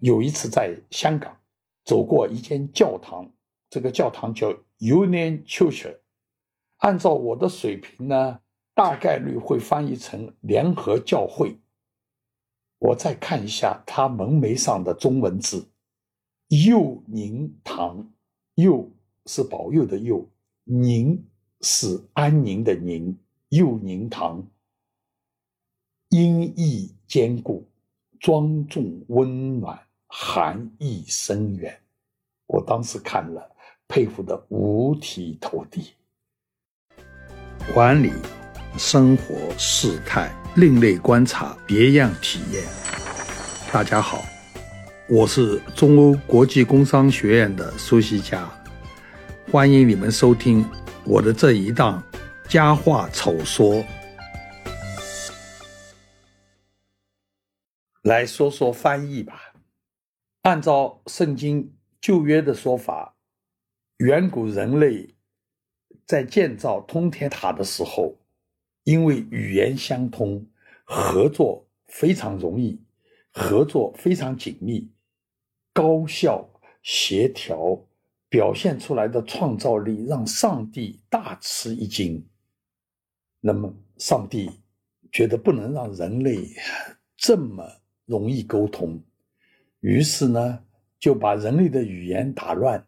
有一次在香港走过一间教堂，这个教堂叫 Union Church，按照我的水平呢，大概率会翻译成联合教会。我再看一下它门楣上的中文字，佑宁堂，佑是保佑的佑，宁是安宁的宁，佑宁堂，音译坚固，庄重温暖，含义深远。我当时看了，佩服的五体投地。管理。生活事态，另类观察，别样体验。大家好，我是中欧国际工商学院的苏西佳，欢迎你们收听我的这一档《佳话丑说》。来说说翻译吧。按照圣经旧约的说法，远古人类在建造通天塔的时候。因为语言相通，合作非常容易，合作非常紧密，高效协调表现出来的创造力让上帝大吃一惊。那么，上帝觉得不能让人类这么容易沟通，于是呢，就把人类的语言打乱，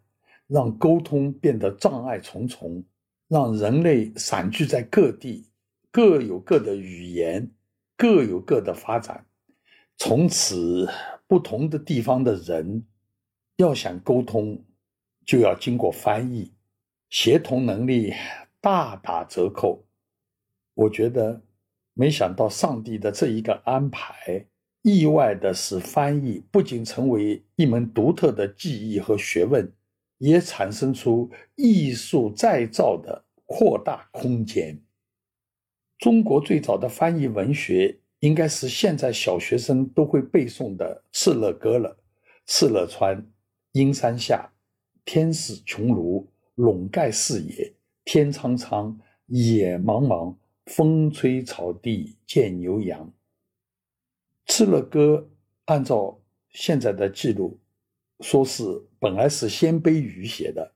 让沟通变得障碍重重，让人类散居在各地。各有各的语言，各有各的发展。从此，不同的地方的人要想沟通，就要经过翻译，协同能力大打折扣。我觉得，没想到上帝的这一个安排，意外的是翻译不仅成为一门独特的技艺和学问，也产生出艺术再造的扩大空间。中国最早的翻译文学，应该是现在小学生都会背诵的《敕勒歌》了。敕勒川，阴山下，天似穹庐，笼盖四野。天苍苍，野茫茫，风吹草低见牛羊。敕勒歌按照现在的记录，说是本来是鲜卑语写的，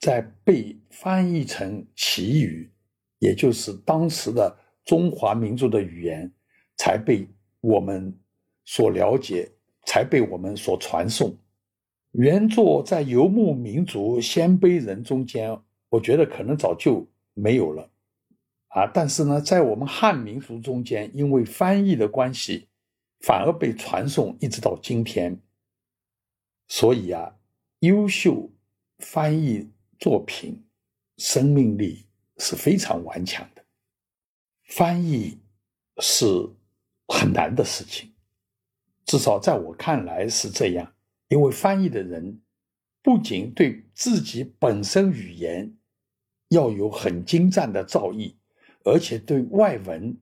在被翻译成齐语。也就是当时的中华民族的语言，才被我们所了解，才被我们所传颂。原作在游牧民族鲜卑人中间，我觉得可能早就没有了，啊，但是呢，在我们汉民族中间，因为翻译的关系，反而被传颂一直到今天。所以啊，优秀翻译作品，生命力。是非常顽强的，翻译是很难的事情，至少在我看来是这样。因为翻译的人不仅对自己本身语言要有很精湛的造诣，而且对外文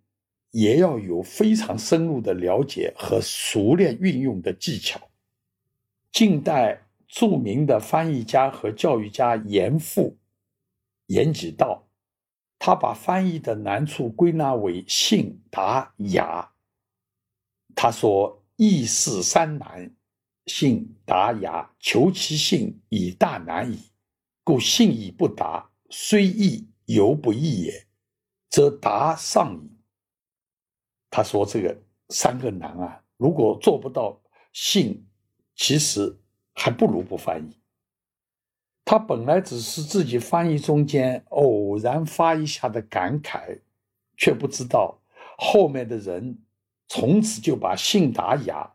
也要有非常深入的了解和熟练运用的技巧。近代著名的翻译家和教育家严复、严几道。他把翻译的难处归纳为信达雅。他说：“易事三难，信达雅，求其信已大难矣。故信以不达，虽易犹不易也，则达上矣。”他说：“这个三个难啊，如果做不到信，其实还不如不翻译。”他本来只是自己翻译中间偶然发一下的感慨，却不知道后面的人从此就把信达雅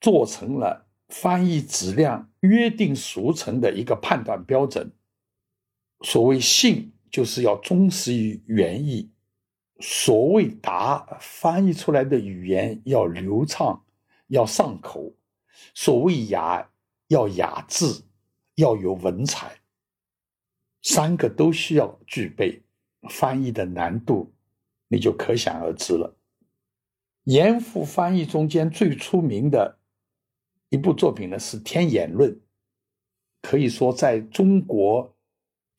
做成了翻译质量约定俗成的一个判断标准。所谓信，就是要忠实于原意；所谓达，翻译出来的语言要流畅，要上口；所谓雅，要雅致。要有文采，三个都需要具备，翻译的难度你就可想而知了。严复翻译中间最出名的一部作品呢是《天演论》，可以说在中国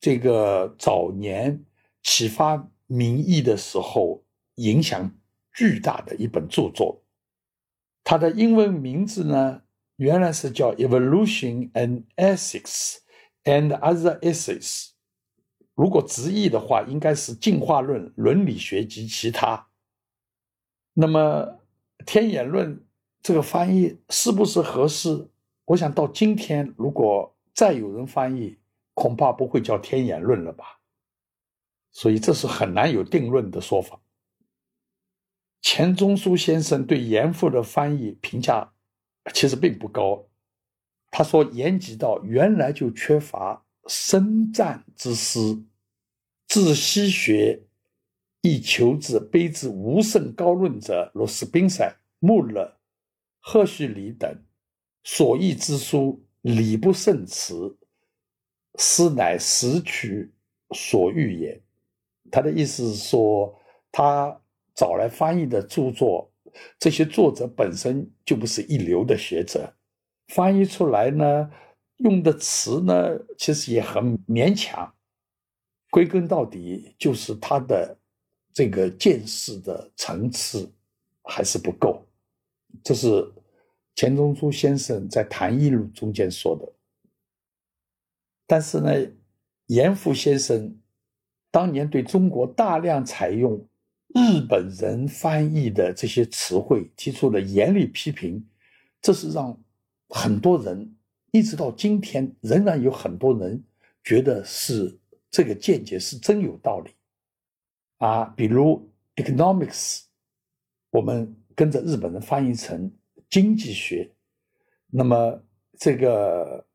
这个早年启发民意的时候影响巨大的一本著作。它的英文名字呢原来是叫《Evolution and Ethics and Other Essays》，如果直译的话，应该是《进化论、伦理学及其他》。那么“天演论”这个翻译是不是合适？我想到今天，如果再有人翻译，恐怕不会叫“天演论”了吧。所以这是很难有定论的说法。钱钟书先生对严复的翻译评价其实并不高。他说：“严及道原来就缺乏深湛之思，自西学亦求之，卑之无甚高论者，如斯宾塞、穆勒、赫胥黎等，所译之书理不胜辞，斯乃实取所欲也。”他的意思是说，他找来翻译的著作，这些作者本身就不是一流的学者，翻译出来呢，用的词呢，其实也很勉强。归根到底，就是他的这个见识的层次还是不够。这是钱钟书先生在《谈艺录》中间说的。但是呢，严复先生。当年对中国大量采用日本人翻译的这些词汇提出了严厉批评，这是让很多人一直到今天仍然有很多人觉得是这个见解是真有道理啊。比如 economics，我们跟着日本人翻译成经济学，那么这个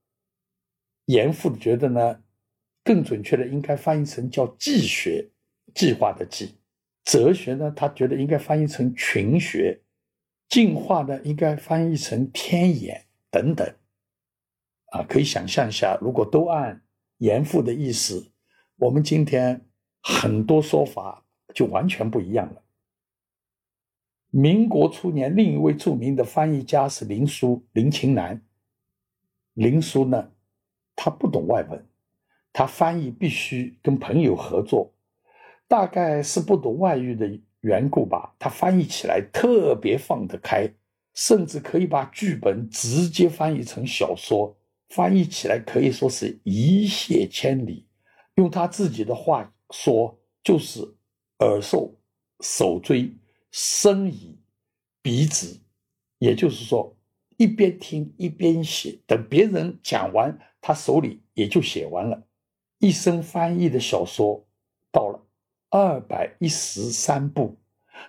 严复觉得呢？更准确的应该翻译成叫计学，计划的计。哲学呢，他觉得应该翻译成群学。进化呢，应该翻译成天演等等。啊，可以想象一下，如果都按严复的意思，我们今天很多说法就完全不一样了。民国初年，另一位著名的翻译家是林书林琴南。林书呢，他不懂外文。他翻译必须跟朋友合作，大概是不懂外语的缘故吧。他翻译起来特别放得开，甚至可以把剧本直接翻译成小说，翻译起来可以说是一泻千里。用他自己的话说，就是耳受、手追、身以鼻子，也就是说，一边听一边写，等别人讲完，他手里也就写完了。一生翻译的小说到了二百一十三部，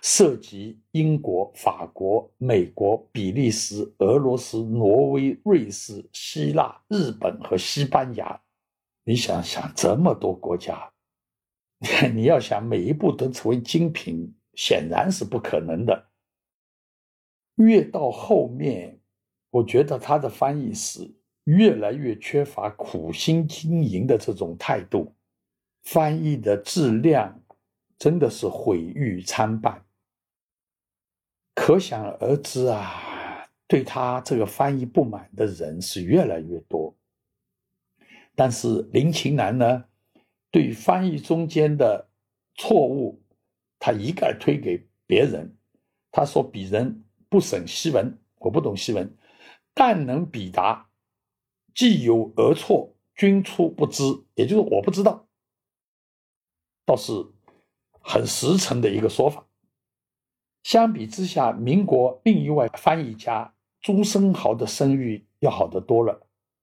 涉及英国、法国、美国、比利时、俄罗斯、挪威、瑞士、希腊、日本和西班牙。你想想，这么多国家，你要想每一部都成为精品，显然是不可能的。越到后面，我觉得他的翻译是。越来越缺乏苦心经营的这种态度，翻译的质量真的是毁誉参半。可想而知啊，对他这个翻译不满的人是越来越多。但是林琴南呢，对翻译中间的错误，他一概推给别人。他说：“鄙人不审西文，我不懂西文，但能比达。”既有而错，均出不知，也就是我不知道，倒是很实诚的一个说法。相比之下，民国另一位翻译家朱生豪的声誉要好得多了。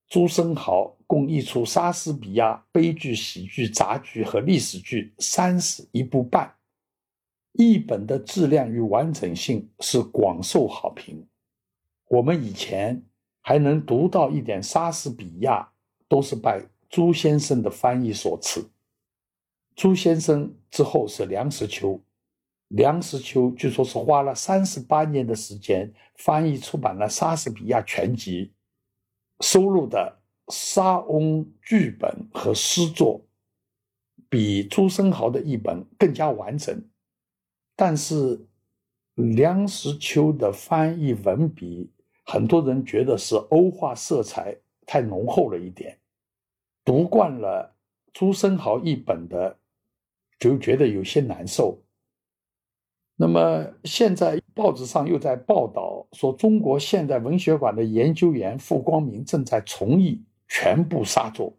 朱生豪共译出莎士比亚悲剧、喜剧、杂剧和历史剧三十一部半，译本的质量与完整性是广受好评。我们以前。还能读到一点莎士比亚，都是拜朱先生的翻译所赐。朱先生之后是梁实秋，梁实秋据说是花了三十八年的时间翻译出版了莎士比亚全集，收录的莎翁剧本和诗作，比朱生豪的译本更加完整。但是梁实秋的翻译文笔。很多人觉得是欧化色彩太浓厚了一点，读惯了朱生豪译本的，就觉得有些难受。那么现在报纸上又在报道说，中国现代文学馆的研究员傅光明正在重译全部杀作，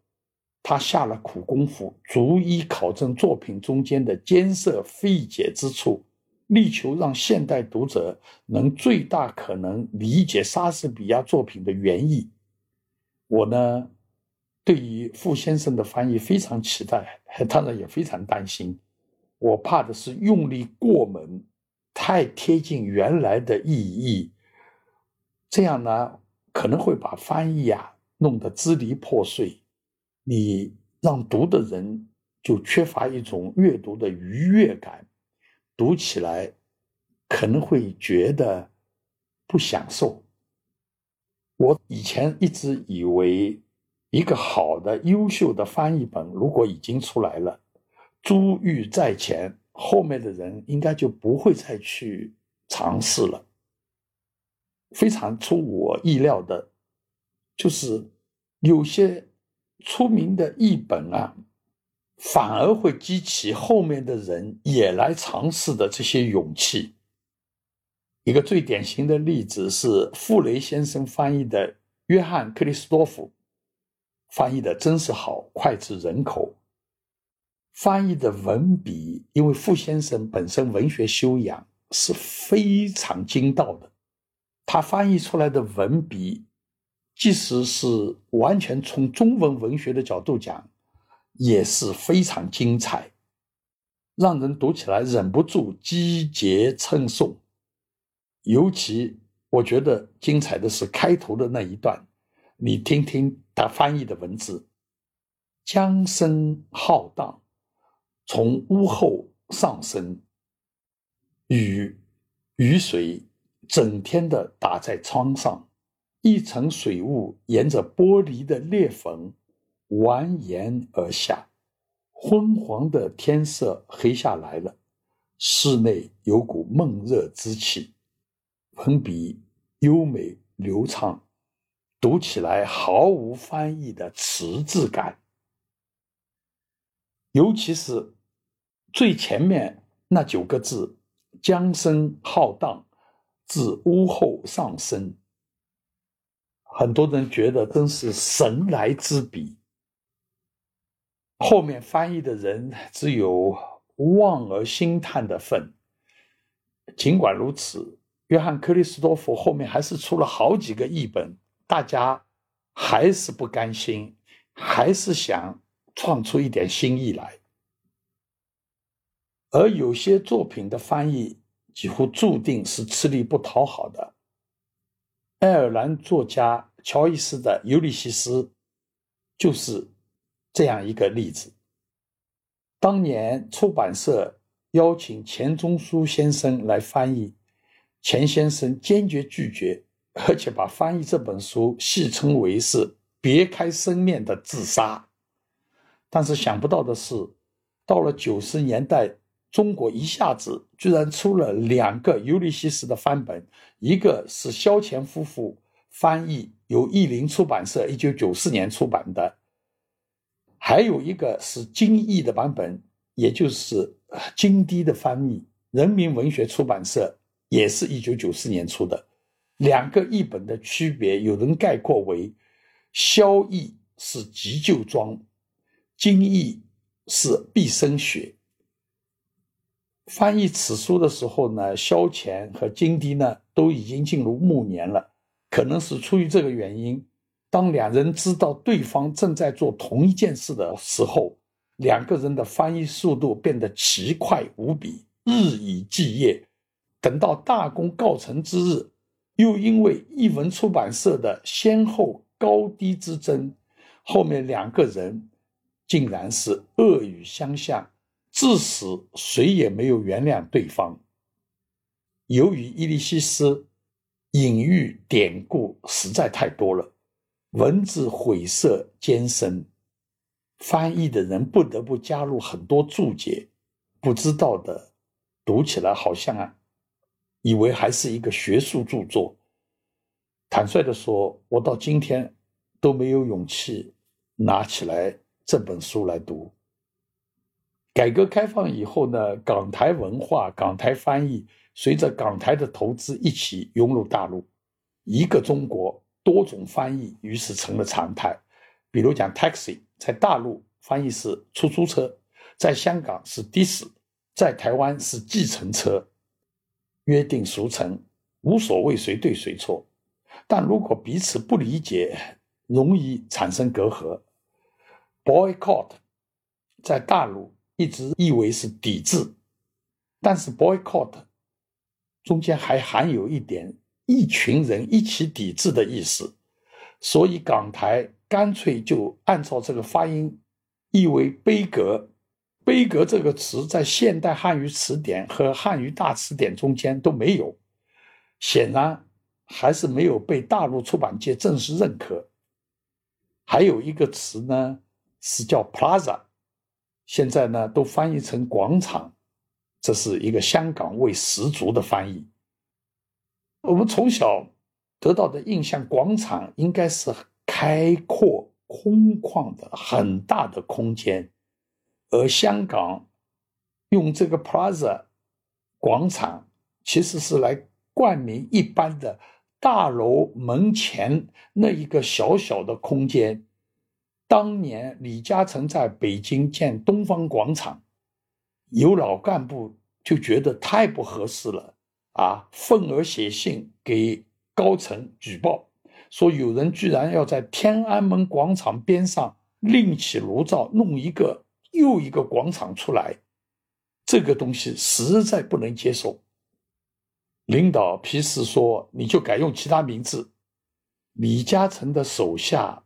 他下了苦功夫，逐一考证作品中间的艰涩费解之处，力求让现代读者能最大可能理解莎士比亚作品的原意。我呢，对于傅先生的翻译非常期待，当然也非常担心。我怕的是用力过猛，太贴近原来的意义，这样呢可能会把翻译啊弄得支离破碎，你让读的人就缺乏一种阅读的愉悦感，读起来可能会觉得不享受。我以前一直以为，一个好的、优秀的翻译本如果已经出来了。珠玉在前，后面的人应该就不会再去尝试了。非常出我意料的，就是有些出名的译本啊，反而会激起后面的人也来尝试的这些勇气。一个最典型的例子是傅雷先生翻译的约翰·克里斯多夫，翻译的真是好，脍炙人口。翻译的文笔，因为傅先生本身文学修养是非常精到的，他翻译出来的文笔，即使是完全从中文文学的角度讲，也是非常精彩，让人读起来忍不住击节称颂。尤其我觉得精彩的是开头的那一段，你听听他翻译的文字：江声浩荡。从屋后上升，雨雨水整天的打在窗上，一层水雾沿着玻璃的裂缝蜿蜒而下，昏黄的天色黑下来了，室内有股闷热之气，文笔优美流畅，读起来毫无翻译的迟滞感，尤其是。最前面那九个字“江声浩荡，自屋后上升”，很多人觉得真是神来之笔。后面翻译的人只有望而兴叹的份。尽管如此，约翰·克里斯多夫后面还是出了好几个译本，大家还是不甘心，还是想创出一点新意来。而有些作品的翻译几乎注定是吃力不讨好的。爱尔兰作家乔伊斯的《尤利西斯》就是这样一个例子。当年出版社邀请钱钟书先生来翻译，钱先生坚决拒绝，而且把翻译这本书戏称为是别开生面的自杀。但是想不到的是，到了九十年代。中国一下子居然出了两个《尤利西斯》的翻本，一个是萧乾夫妇翻译，由译林出版社一九九四年出版的；还有一个是金译的版本，也就是金堤的翻译，人民文学出版社也是一九九四年出的。两个译本的区别，有人概括为：萧译是急救装，金译是毕生血。翻译此书的时候呢，萧乾和金堤呢都已经进入暮年了。可能是出于这个原因，当两人知道对方正在做同一件事的时候，两个人的翻译速度变得奇快无比，日以继夜。等到大功告成之日，又因为译文出版社的先后高低之争，后面两个人竟然是恶语相向。至死谁也没有原谅对方。由于伊利西斯隐喻典故实在太多了，文字晦涩艰深，翻译的人不得不加入很多注解，不知道的读起来好像啊，以为还是一个学术著作。坦率的说，我到今天都没有勇气拿起来这本书来读。改革开放以后呢，港台文化、港台翻译随着港台的投资一起涌入大陆，一个中国多种翻译于是成了常态。比如讲 taxi，在大陆翻译是出租车，在香港是的士，在台湾是计程车，约定俗成，无所谓谁对谁错。但如果彼此不理解，容易产生隔阂。boycott 在大陆一直意为是抵制，但是 boycott 中间还含有一点一群人一起抵制的意思，所以港台干脆就按照这个发音译为悲格，悲格这个词在现代汉语词典和汉语大词典中间都没有，显然还是没有被大陆出版界正式认可。还有一个词呢。是叫 Plaza，现在呢都翻译成广场，这是一个香港味十足的翻译。我们从小得到的印象，广场应该是开阔、空旷的很大的空间，而香港用这个 Plaza 广场，其实是来冠名一般的大楼门前那一个小小的空间。当年李嘉诚在北京建东方广场，有老干部就觉得太不合适了，啊，愤而写信给高层举报，说有人居然要在天安门广场边上另起炉灶，弄一个又一个广场出来，这个东西实在不能接受。领导批示说，你就改用其他名字。李嘉诚的手下。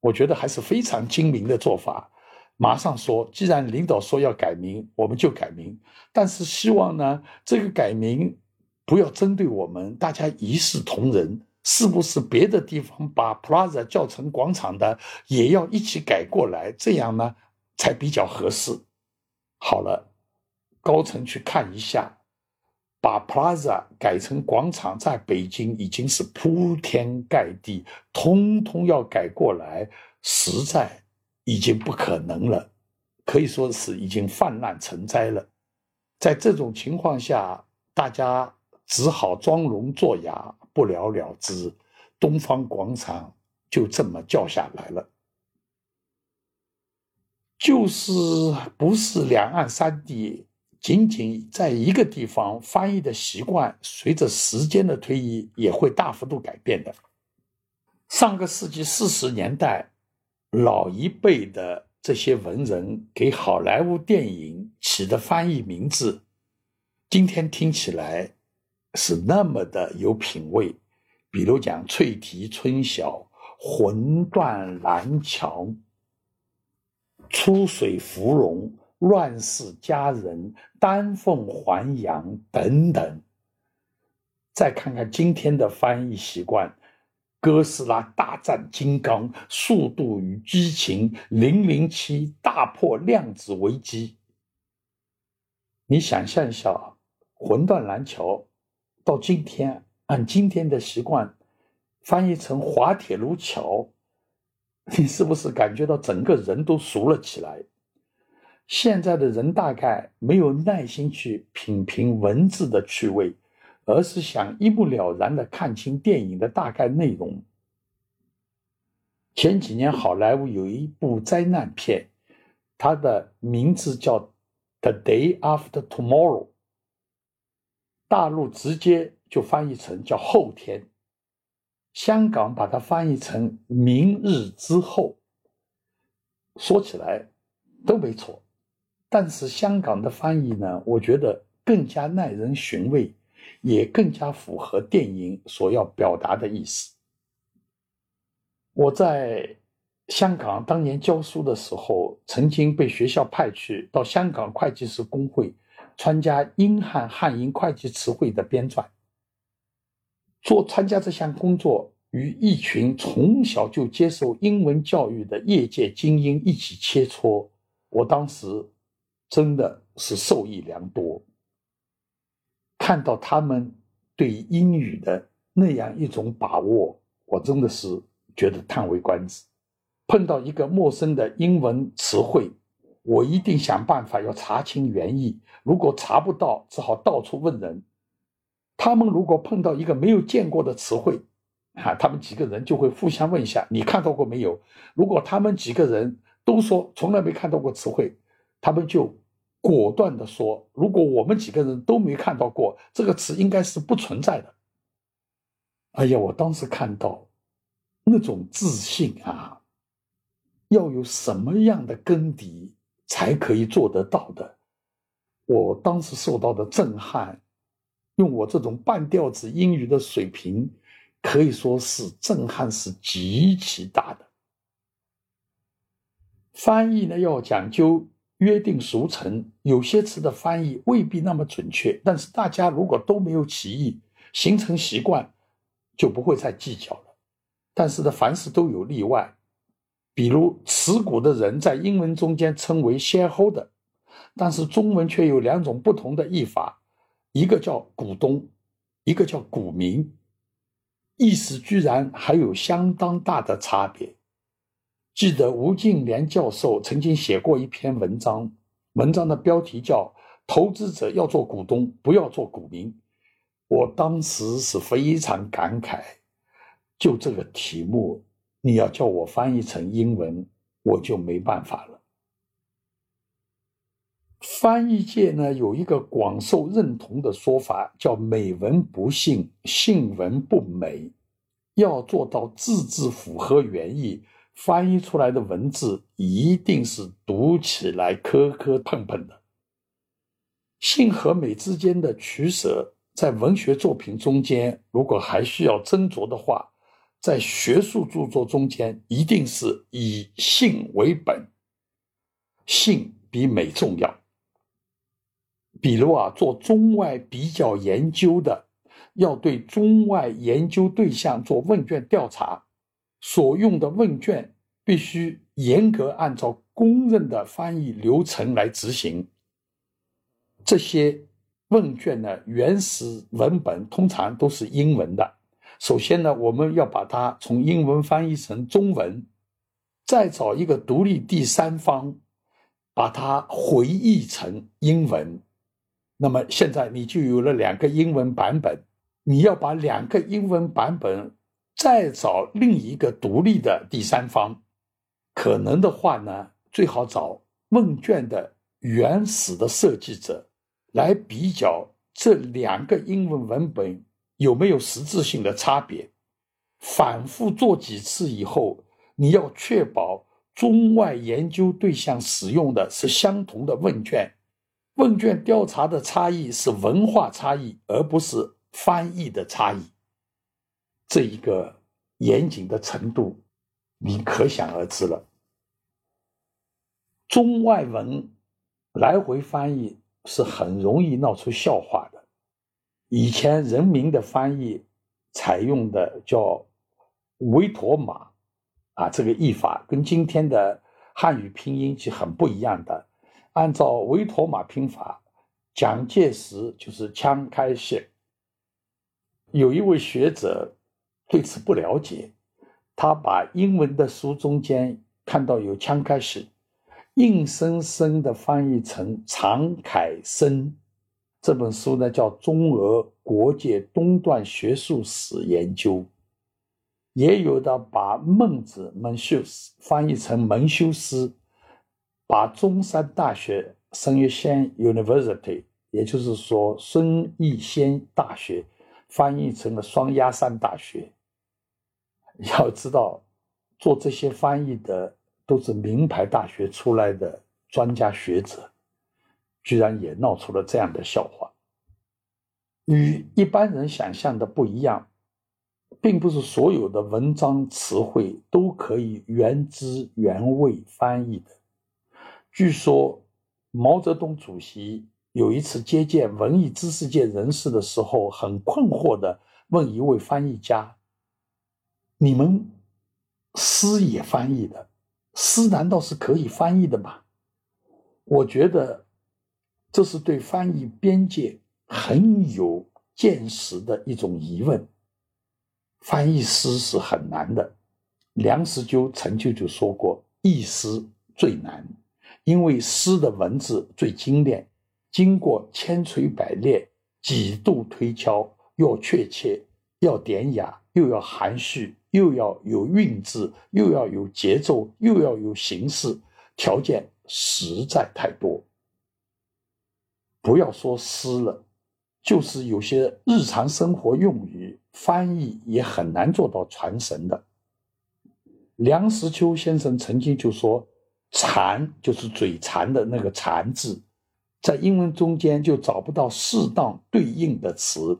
我觉得还是非常精明的做法，马上说，既然领导说要改名，我们就改名。但是希望呢，这个改名不要针对我们，大家一视同仁。是不是别的地方把 Plaza 叫成广场的，也要一起改过来？这样呢，才比较合适。好了，高层去看一下。把 Plaza 改成广场，在北京已经是铺天盖地，通通要改过来，实在已经不可能了，可以说是已经泛滥成灾了。在这种情况下，大家只好装聋作哑，不了了之，东方广场就这么叫下来了。就是不是两岸三地。仅仅在一个地方翻译的习惯，随着时间的推移也会大幅度改变的。上个世纪四十年代，老一辈的这些文人给好莱坞电影起的翻译名字，今天听起来是那么的有品味。比如讲《翠堤春晓》《魂断蓝桥》《出水芙蓉》。乱世佳人、丹凤还阳等等，再看看今天的翻译习惯，《哥斯拉大战金刚》《速度与激情》《零零七大破量子危机》。你想象一下，《魂断蓝桥》到今天按今天的习惯翻译成滑铁卢桥，你是不是感觉到整个人都熟了起来？现在的人大概没有耐心去品评文字的趣味，而是想一目了然的看清电影的大概内容。前几年好莱坞有一部灾难片，它的名字叫《The Day After Tomorrow》，大陆直接就翻译成叫后天，香港把它翻译成明日之后。说起来都没错。但是香港的翻译呢，我觉得更加耐人寻味，也更加符合电影所要表达的意思。我在香港当年教书的时候，曾经被学校派去到香港会计师工会参加英汉汉英会计词汇的编撰。做参加这项工作，与一群从小就接受英文教育的业界精英一起切磋，我当时。真的是受益良多。看到他们对英语的那样一种把握，我真的是觉得叹为观止。碰到一个陌生的英文词汇，我一定想办法要查清原意。如果查不到，只好到处问人。他们如果碰到一个没有见过的词汇，啊，他们几个人就会互相问一下：“你看到过没有？”如果他们几个人都说从来没看到过词汇，他们就果断地说：“如果我们几个人都没看到过这个词，应该是不存在的。”哎呀，我当时看到那种自信啊，要有什么样的根底才可以做得到的？我当时受到的震撼。用我这种半吊子英语的水平，可以说是震撼是极其大的。翻译呢要讲究约定俗成，有些词的翻译未必那么准确，但是大家如果都没有歧义，形成习惯，就不会再计较了。但是呢，凡事都有例外，比如持股的人在英文中间称为 shareholder，但是中文却有两种不同的译法。一个叫股东，一个叫股民，意思居然还有相当大的差别。记得吴敬琏教授曾经写过一篇文章，文章的标题叫《投资者要做股东，不要做股民》。我当时是非常感慨，就这个题目，你要叫我翻译成英文，我就没办法了。翻译界呢有一个广受认同的说法，叫“美文不信，信文不美”。要做到字字符合原意，翻译出来的文字一定是读起来磕磕碰碰的。信和美之间的取舍，在文学作品中间，如果还需要斟酌的话，在学术著作中间，一定是以信为本，信比美重要。比如啊，做中外比较研究的，要对中外研究对象做问卷调查，所用的问卷必须严格按照公认的翻译流程来执行。这些问卷的，原始文本通常都是英文的。首先呢，我们要把它从英文翻译成中文，再找一个独立第三方，把它回译成英文。那么现在你就有了两个英文版本，你要把两个英文版本再找另一个独立的第三方，可能的话呢，最好找问卷的原始的设计者来比较这两个英文文本有没有实质性的差别。反复做几次以后，你要确保中外研究对象使用的是相同的问卷。问卷调查的差异是文化差异，而不是翻译的差异。这一个严谨的程度，你可想而知了。中外文来回翻译是很容易闹出笑话的。以前人民的翻译采用的叫维妥玛，啊，这个译法跟今天的汉语拼音是很不一样的。按照维妥玛拼法，蒋介石就是枪开式。有一位学者对此不了解，他把英文的书中间看到有枪开始，硬生生的翻译成常凯生。这本书呢叫《中俄国界东段学术史研究》，也有的把孟子蒙修斯翻译成蒙修斯。把中山大学孙逸仙 University，也就是说孙逸仙大学，翻译成了双鸭山大学。要知道，做这些翻译的都是名牌大学出来的专家学者，居然也闹出了这样的笑话。与一般人想象的不一样，并不是所有的文章词汇都可以原汁原味翻译的。据说毛泽东主席有一次接见文艺知识界人士的时候，很困惑的问一位翻译家：“你们诗也翻译的，诗难道是可以翻译的吗？”我觉得这是对翻译边界很有见识的一种疑问。翻译诗是很难的，梁实秋曾经就说过：“译诗最难。”因为诗的文字最精炼，经过千锤百炼，几度推敲，要确切，要典雅，又要含蓄，又要有韵致，又要有节奏，又要有形式，条件实在太多。不要说诗了，就是有些日常生活用语翻译也很难做到传神的。梁实秋先生曾经就说：“馋就是嘴馋的那个馋字，在英文中间就找不到适当对应的词。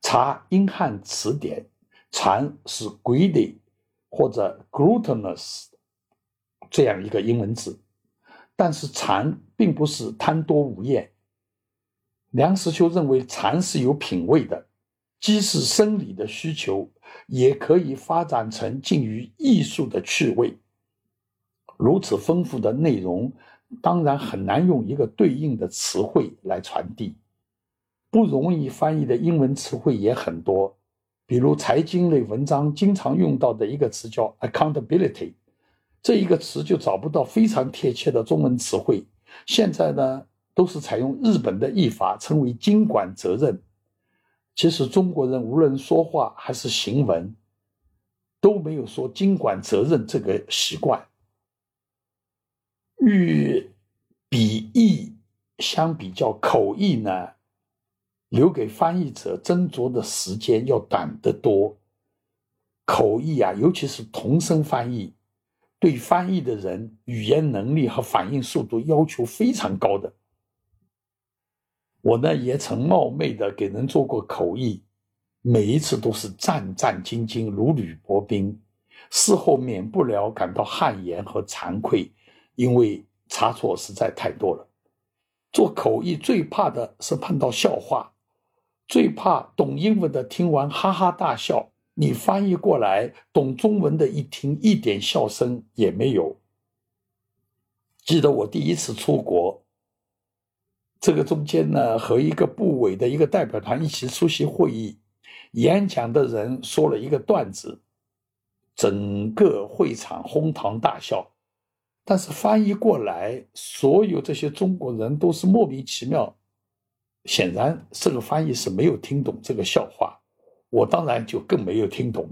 查英汉词典，馋是 greedy 或者 gluttonous 这样一个英文字。”但是禅并不是贪多无厌。梁实秋认为禅是有品位的，既是生理的需求，也可以发展成近于艺术的趣味。如此丰富的内容，当然很难用一个对应的词汇来传递。不容易翻译的英文词汇也很多，比如财经类文章经常用到的一个词叫 accountability。这一个词就找不到非常贴切的中文词汇。现在呢，都是采用日本的译法，称为“经管责任”。其实中国人无论说话还是行文，都没有说“经管责任”这个习惯。与笔译相比较，口译呢，留给翻译者斟酌的时间要短得多。口译啊，尤其是同声翻译。对翻译的人语言能力和反应速度要求非常高的。我呢也曾冒昧的给人做过口译，每一次都是战战兢兢，如履薄冰，事后免不了感到汗颜和惭愧，因为差错实在太多了。做口译最怕的是碰到笑话，最怕懂英文的听完哈哈大笑。你翻译过来，懂中文的一听，一点笑声也没有。记得我第一次出国，这个中间呢，和一个部委的一个代表团一起出席会议，演讲的人说了一个段子，整个会场哄堂大笑。但是翻译过来，所有这些中国人都是莫名其妙，显然这个翻译是没有听懂这个笑话。我当然就更没有听懂，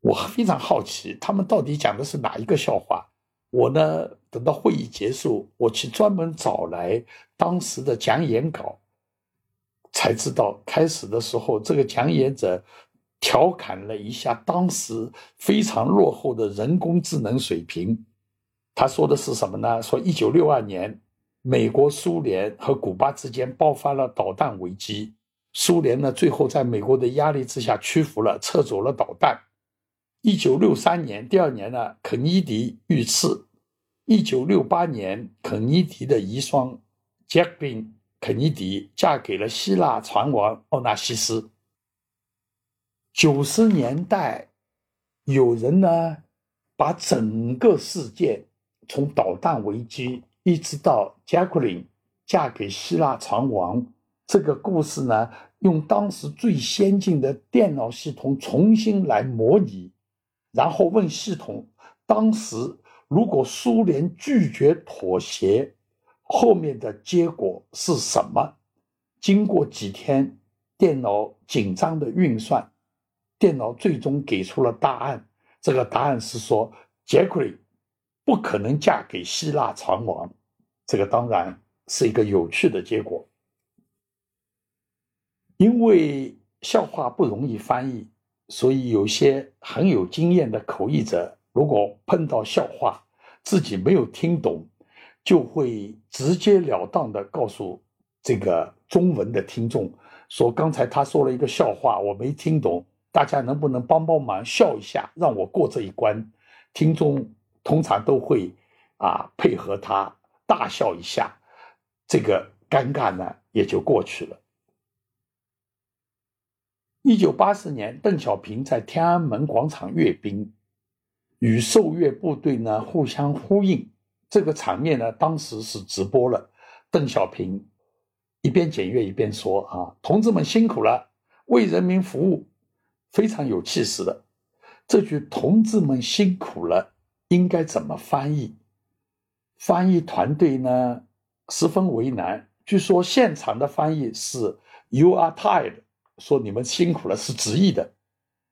我非常好奇他们到底讲的是哪一个笑话。我呢，等到会议结束，我去专门找来当时的讲演稿，才知道开始的时候这个讲演者调侃了一下当时非常落后的人工智能水平。他说的是什么呢？说一九六二年，美国、苏联和古巴之间爆发了导弹危机。苏联呢，最后在美国的压力之下屈服了，撤走了导弹。一九六三年，第二年呢，肯尼迪遇刺。一九六八年，肯尼迪的遗孀杰克琳·肯尼迪嫁给了希腊船王奥纳西斯。九十年代，有人呢，把整个事件从导弹危机一直到杰克琳嫁给希腊船王。这个故事呢，用当时最先进的电脑系统重新来模拟，然后问系统：当时如果苏联拒绝妥协，后面的结果是什么？经过几天电脑紧张的运算，电脑最终给出了答案。这个答案是说，杰克里不可能嫁给希腊船王。这个当然是一个有趣的结果。因为笑话不容易翻译，所以有些很有经验的口译者，如果碰到笑话自己没有听懂，就会直截了当的告诉这个中文的听众说：“刚才他说了一个笑话，我没听懂，大家能不能帮帮忙笑一下，让我过这一关？”听众通常都会啊配合他大笑一下，这个尴尬呢也就过去了。一九八四年，邓小平在天安门广场阅兵，与受阅部队呢互相呼应。这个场面呢，当时是直播了。邓小平一边检阅一边说：“啊，同志们辛苦了，为人民服务，非常有气势的。”这句“同志们辛苦了”应该怎么翻译？翻译团队呢十分为难。据说现场的翻译是 “You are tired”，说你们辛苦了是直译的，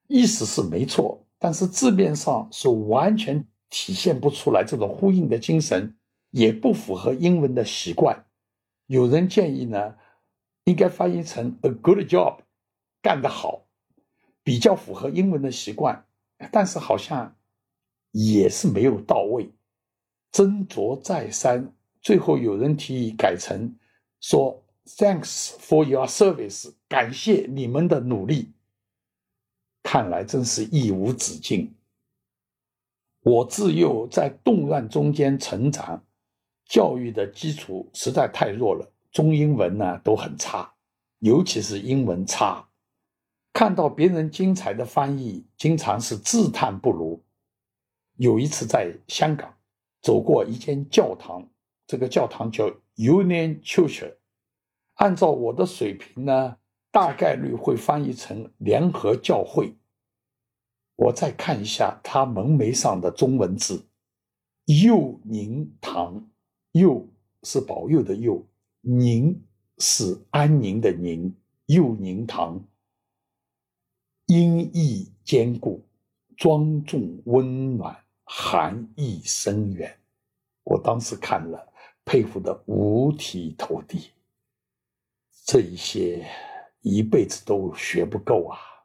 意思是没错，但是字面上是完全体现不出来这种呼应的精神，也不符合英文的习惯。有人建议呢，应该翻译成 “a good job”，干得好，比较符合英文的习惯，但是好像也是没有到位。斟酌再三，最后有人提议改成。说 Thanks for your service，感谢你们的努力。看来真是义无止境。我自幼在动乱中间成长，教育的基础实在太弱了，中英文呢都很差，尤其是英文差。看到别人精彩的翻译，经常是自叹不如。有一次在香港走过一间教堂，这个教堂叫。Union Church，按照我的水平呢，大概率会翻译成联合教会。我再看一下它门楣上的中文字，“佑宁堂”，“佑”是保佑的“佑”，“宁”是安宁的“宁”，“佑宁堂”音译坚固，庄重温暖，含义深远。我当时看了。佩服的五体投地，这一些一辈子都学不够啊。